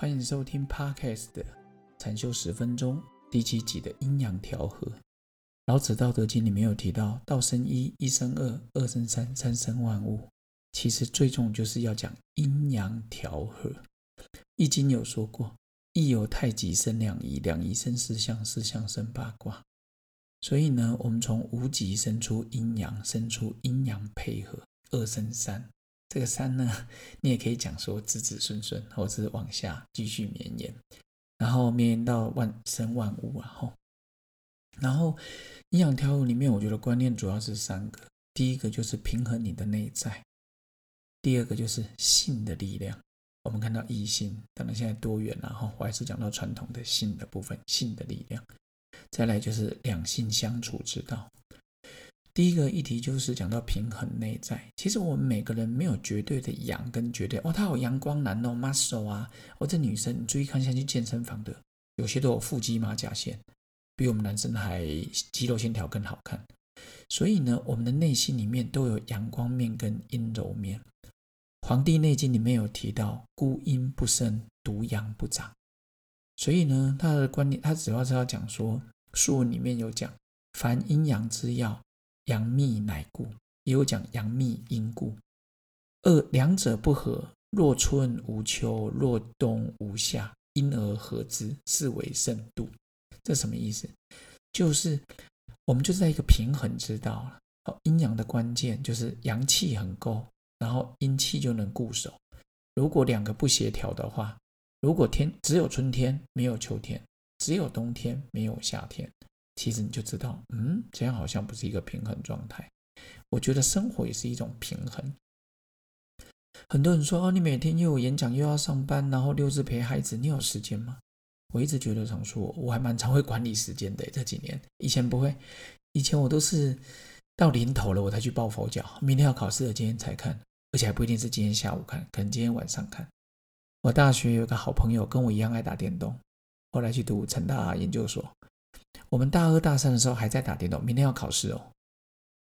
欢迎收听 Podcast 的禅修十分钟第七集的阴阳调和。老子《道德经》里面有提到：“道生一，一生二，二生三，三生万物。”其实最重就是要讲阴阳调和。《易经》有说过：“易有太极生两仪，两仪生四象，四象生八卦。”所以呢，我们从无极生出阴阳，生出阴阳配合，二生三。这个三呢，你也可以讲说子子孙孙，或者是往下继续绵延，然后绵延到万生万物啊！吼，然后阴阳调和里面，我觉得观念主要是三个：第一个就是平衡你的内在；第二个就是性的力量。我们看到异性，当然现在多元了哈，我还是讲到传统的性的部分，性的力量。再来就是两性相处之道。第一个议题就是讲到平衡内在。其实我们每个人没有绝对的阳跟绝对哦，他有阳光男哦，muscle 啊，哦这女生，你注意看一下去健身房的，有些都有腹肌马甲线，比我们男生还肌肉线条更好看。所以呢，我们的内心里面都有阳光面跟阴柔面。《黄帝内经》里面有提到，孤阴不生，独阳不长。所以呢，他的观念，他主要是要讲说，《书文》里面有讲，凡阴阳之要。阳秘乃故，也有讲阳秘阴故。二两者不合，若春无秋，若冬无夏，因而合之，是为盛度。这什么意思？就是我们就在一个平衡之道了。阴阳的关键就是阳气很够，然后阴气就能固守。如果两个不协调的话，如果天只有春天没有秋天，只有冬天没有夏天。其实你就知道，嗯，这样好像不是一个平衡状态。我觉得生活也是一种平衡。很多人说，哦，你每天又有演讲又要上班，然后六日陪孩子，你有时间吗？我一直觉得常说，我还蛮常会管理时间的。这几年以前不会，以前我都是到临头了我才去抱佛脚，明天要考试了，今天才看，而且还不一定是今天下午看，可能今天晚上看。我大学有个好朋友跟我一样爱打电动，后来去读成大研究所。我们大二大三的时候还在打电动，明天要考试哦。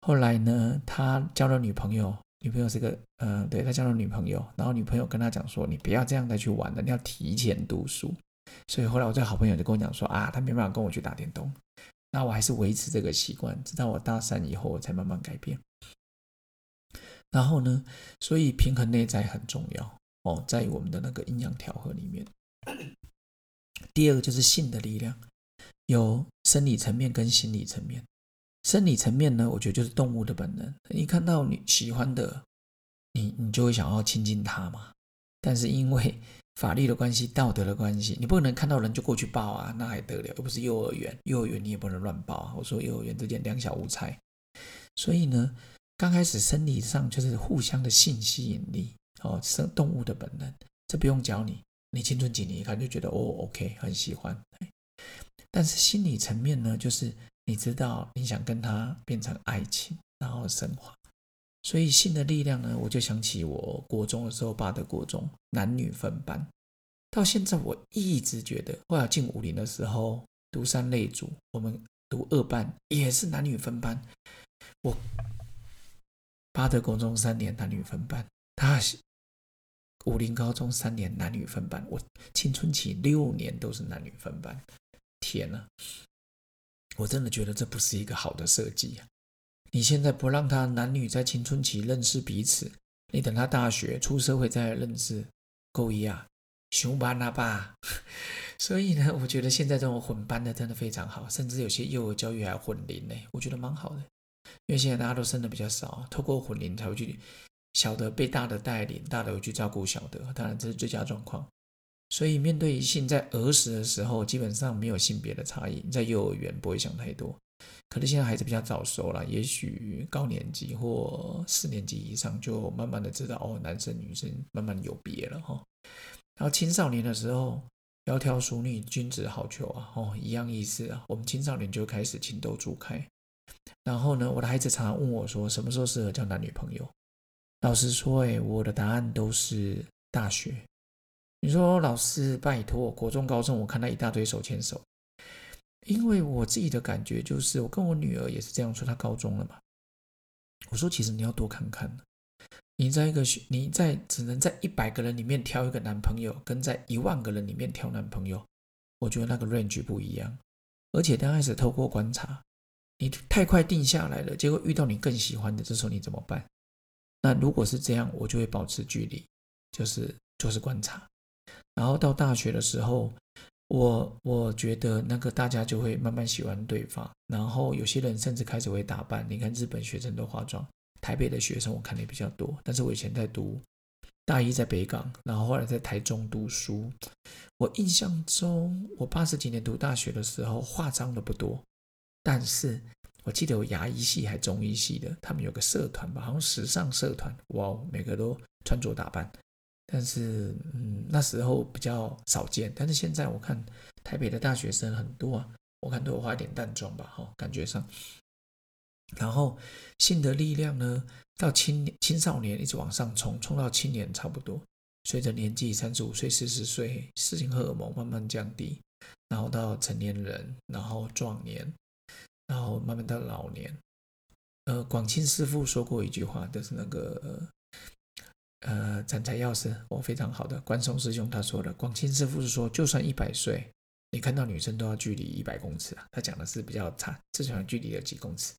后来呢，他交了女朋友，女朋友是个，呃，对他交了女朋友，然后女朋友跟他讲说：“你不要这样再去玩了，你要提前读书。”所以后来我这好朋友就跟我讲说：“啊，他没办法跟我去打电动。”那我还是维持这个习惯，直到我大三以后我才慢慢改变。然后呢，所以平衡内在很重要哦，在我们的那个阴阳调和里面。第二个就是性的力量。有生理层面跟心理层面。生理层面呢，我觉得就是动物的本能。你看到你喜欢的，你你就会想要亲近他嘛。但是因为法律的关系、道德的关系，你不可能看到人就过去抱啊，那还得了？又不是幼儿园，幼儿园你也不能乱抱啊。我说幼儿园这件两小无猜。所以呢，刚开始生理上就是互相的性吸引力哦，生动物的本能，这不用教你，你青春期你一看就觉得哦，OK，很喜欢。但是心理层面呢，就是你知道你想跟他变成爱情，然后升华。所以性的力量呢，我就想起我国中的时候，爸的国中男女分班，到现在我一直觉得，后来进武林的时候读三类组，我们读二班也是男女分班。我八德国中三年男女分班，他武林高中三年男女分班，我青春期六年都是男女分班。天呐，我真的觉得这不是一个好的设计啊！你现在不让他男女在青春期认识彼此，你等他大学出社会再认识，够一啊，熊班了吧？所以呢，我觉得现在这种混班的真的非常好，甚至有些幼儿教育还混龄呢，我觉得蛮好的。因为现在大家都生的比较少，透过混龄才会去小的被大的带领，大的会去照顾小的，当然这是最佳状况。所以，面对性，在儿时的时候，基本上没有性别的差异。在幼儿园不会想太多，可是现在孩子比较早熟了，也许高年级或四年级以上，就慢慢的知道哦，男生女生慢慢有别了哈。然后青少年的时候，窈窕淑女，君子好逑啊，哦，一样意思啊。我们青少年就开始情窦初开。然后呢，我的孩子常常问我说，什么时候适合交男女朋友？老实说，哎，我的答案都是大学。你说老师拜托，国中、高中我看到一大堆手牵手，因为我自己的感觉就是，我跟我女儿也是这样说，她高中了嘛。我说其实你要多看看，你在一个你在只能在一百个人里面挑一个男朋友，跟在一万个人里面挑男朋友，我觉得那个 range 不一样。而且刚开始透过观察，你太快定下来了，结果遇到你更喜欢的，这时候你怎么办？那如果是这样，我就会保持距离，就是就是观察。然后到大学的时候，我我觉得那个大家就会慢慢喜欢对方，然后有些人甚至开始会打扮。你看日本学生都化妆，台北的学生我看的也比较多。但是我以前在读大一在北港，然后后来在台中读书。我印象中，我八十几年读大学的时候化妆的不多，但是我记得有牙医系还中医系的，他们有个社团吧，好像时尚社团，哇，每个都穿着打扮。但是，嗯，那时候比较少见。但是现在我看台北的大学生很多啊，我看都有化点淡妆吧，哈，感觉上。然后性的力量呢，到青青少年一直往上冲，冲到青年差不多。随着年纪三十五岁、四十岁，性荷尔蒙慢慢降低，然后到成年人，然后壮年，然后慢慢到老年。呃，广清师傅说过一句话，就是那个。呃斩财药师，我非常好的关松师兄他说的。广清师傅是说，就算一百岁，你看到女生都要距离一百公尺啊。他讲的是比较差，至少距离有几公尺。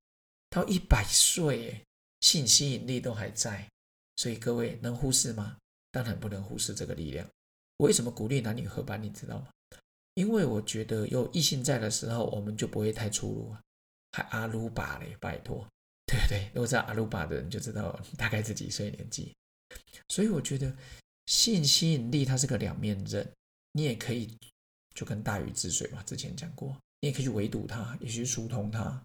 到一百岁，性吸引力都还在，所以各位能忽视吗？当然不能忽视这个力量。为什么鼓励男女合班？你知道吗？因为我觉得有异性在的时候，我们就不会太粗鲁啊。还阿鲁巴嘞，拜托，对不对？如果知道阿鲁巴的人就知道大概是几岁年纪。所以我觉得性吸引力它是个两面刃，你也可以就跟大禹治水嘛，之前讲过，你也可以去围堵它，也去疏通它。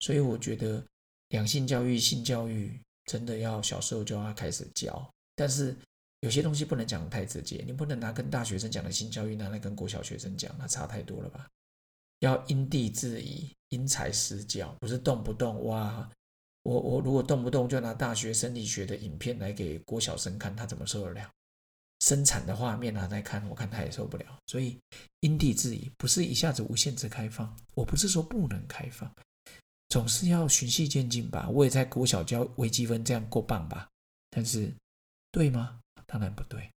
所以我觉得两性教育、性教育真的要小时候就要开始教，但是有些东西不能讲的太直接，你不能拿跟大学生讲的性教育拿来跟国小学生讲，那差太多了吧？要因地制宜、因材施教，不是动不动哇。我我如果动不动就拿大学生理学的影片来给郭晓生看，他怎么受得了？生产的画面拿来看，我看他也受不了。所以因地制宜，不是一下子无限制开放。我不是说不能开放，总是要循序渐进吧。我也在郭小教微积分，这样够棒吧？但是对吗？当然不对。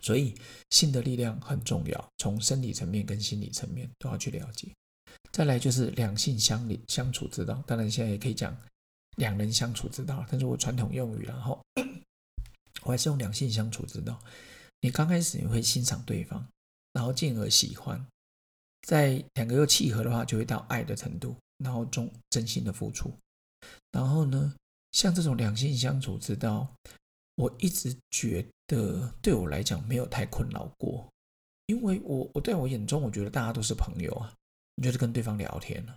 所以性的力量很重要，从生理层面跟心理层面都要去了解。再来就是两性相理相处之道，当然现在也可以讲两人相处之道，但是我传统用语，然后 我还是用两性相处之道。你刚开始你会欣赏对方，然后进而喜欢，在两个又契合的话，就会到爱的程度，然后中真心的付出。然后呢，像这种两性相处之道，我一直觉得对我来讲没有太困扰过，因为我我在我眼中，我觉得大家都是朋友啊。你就是跟对方聊天了，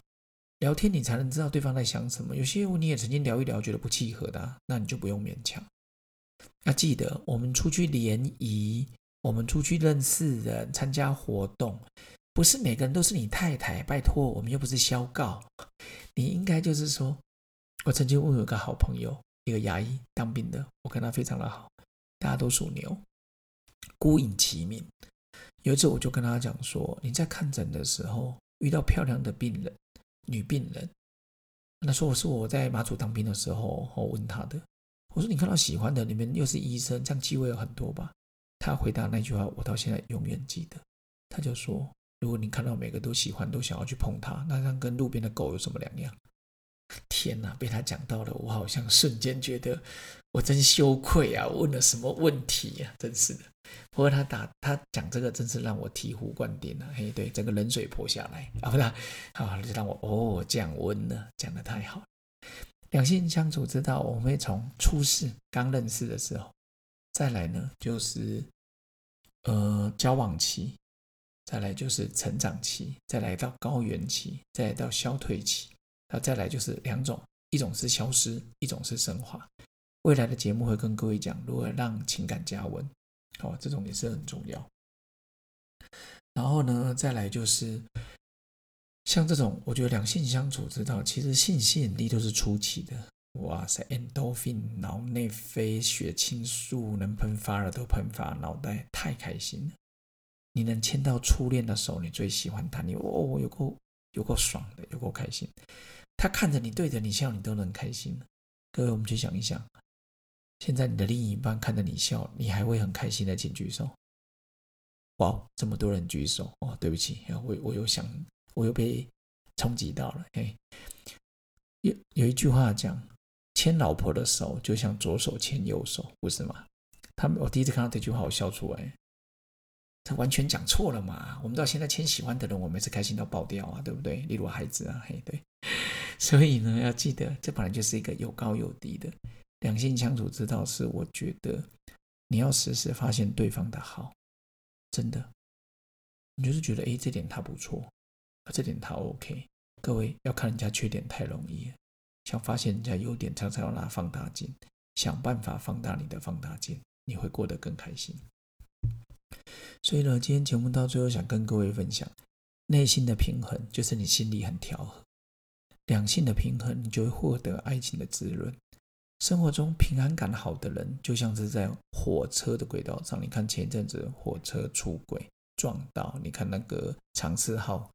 聊天你才能知道对方在想什么。有些你也曾经聊一聊，觉得不契合的，那你就不用勉强。要记得，我们出去联谊，我们出去认识人、参加活动，不是每个人都是你太太。拜托，我们又不是消告。你应该就是说，我曾经问有个好朋友，一个牙医当兵的，我跟他非常的好，大家都属牛，孤影其名。有一次我就跟他讲说，你在看诊的时候。遇到漂亮的病人，女病人，那说我是我在马祖当兵的时候，我问他的，我说你看到喜欢的，你们又是医生，这样机会有很多吧？他回答那句话，我到现在永远记得。他就说，如果你看到每个都喜欢，都想要去碰他，那样跟路边的狗有什么两样？天呐，被他讲到了，我好像瞬间觉得我真羞愧啊！问了什么问题呀？真是的。不过他打他讲这个，真是让我醍醐灌顶了。嘿，对，整个冷水泼下来啊！不是啊，就让我哦降温了，讲的太好。两性相处之道，我们会从初识刚认识的时候，再来呢就是呃交往期，再来就是成长期，再来到高原期，再来到消退期。那再来就是两种，一种是消失，一种是升华。未来的节目会跟各位讲如何让情感加温，好，这种也是很重要。然后呢，再来就是像这种，我觉得两性相处之道，其实性吸引力都是初期的。哇塞，endorphin 脑内啡、血清素能喷发了都喷发，脑袋太开心了。你能牵到初恋的手，你最喜欢他，你哦，有够有够爽的，有够开心。他看着你，对着你笑，你都能开心。各位，我们去想一想，现在你的另一半看着你笑，你还会很开心的，请举手。哇，这么多人举手哦，对不起，我我又想，我又被冲击到了。嘿，有有一句话讲，牵老婆的手就像左手牵右手，不是吗？他们我第一次看到这句话，我笑出来。他完全讲错了嘛？我们到现在签喜欢的人，我们是开心到爆掉啊，对不对？例如孩子啊，嘿，对。所以呢，要记得，这本来就是一个有高有低的两性相处之道。是我觉得你要时时发现对方的好，真的，你就是觉得哎，这点他不错，这点他 OK。各位要看人家缺点太容易，想发现人家优点，常常要拿放大镜，想办法放大你的放大镜，你会过得更开心。所以呢，今天节目到最后，想跟各位分享，内心的平衡就是你心里很调和；两性的平衡，你就会获得爱情的滋润。生活中平安感好的人，就像是在火车的轨道上。你看前一阵子火车出轨撞到，你看那个长次号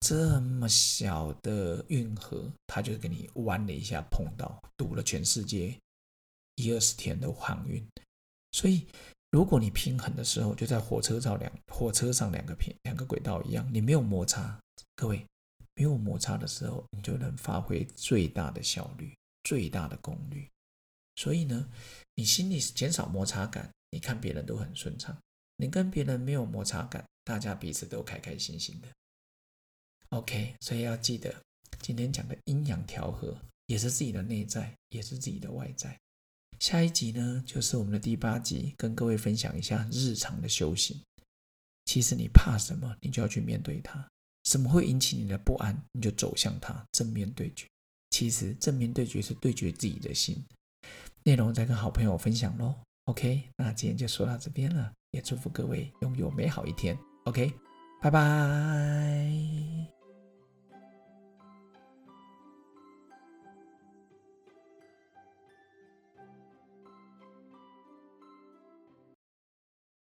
这么小的运河，它就给你弯了一下，碰到堵了全世界一二十天的航运。所以。如果你平衡的时候，就在火车上两火车上两个平两个轨道一样，你没有摩擦，各位没有摩擦的时候，你就能发挥最大的效率、最大的功率。所以呢，你心里减少摩擦感，你看别人都很顺畅。你跟别人没有摩擦感，大家彼此都开开心心的。OK，所以要记得今天讲的阴阳调和，也是自己的内在，也是自己的外在。下一集呢，就是我们的第八集，跟各位分享一下日常的修行。其实你怕什么，你就要去面对它；什么会引起你的不安，你就走向它，正面对决。其实正面对决是对决自己的心。内容再跟好朋友分享喽。OK，那今天就说到这边了，也祝福各位拥有美好一天。OK，拜拜。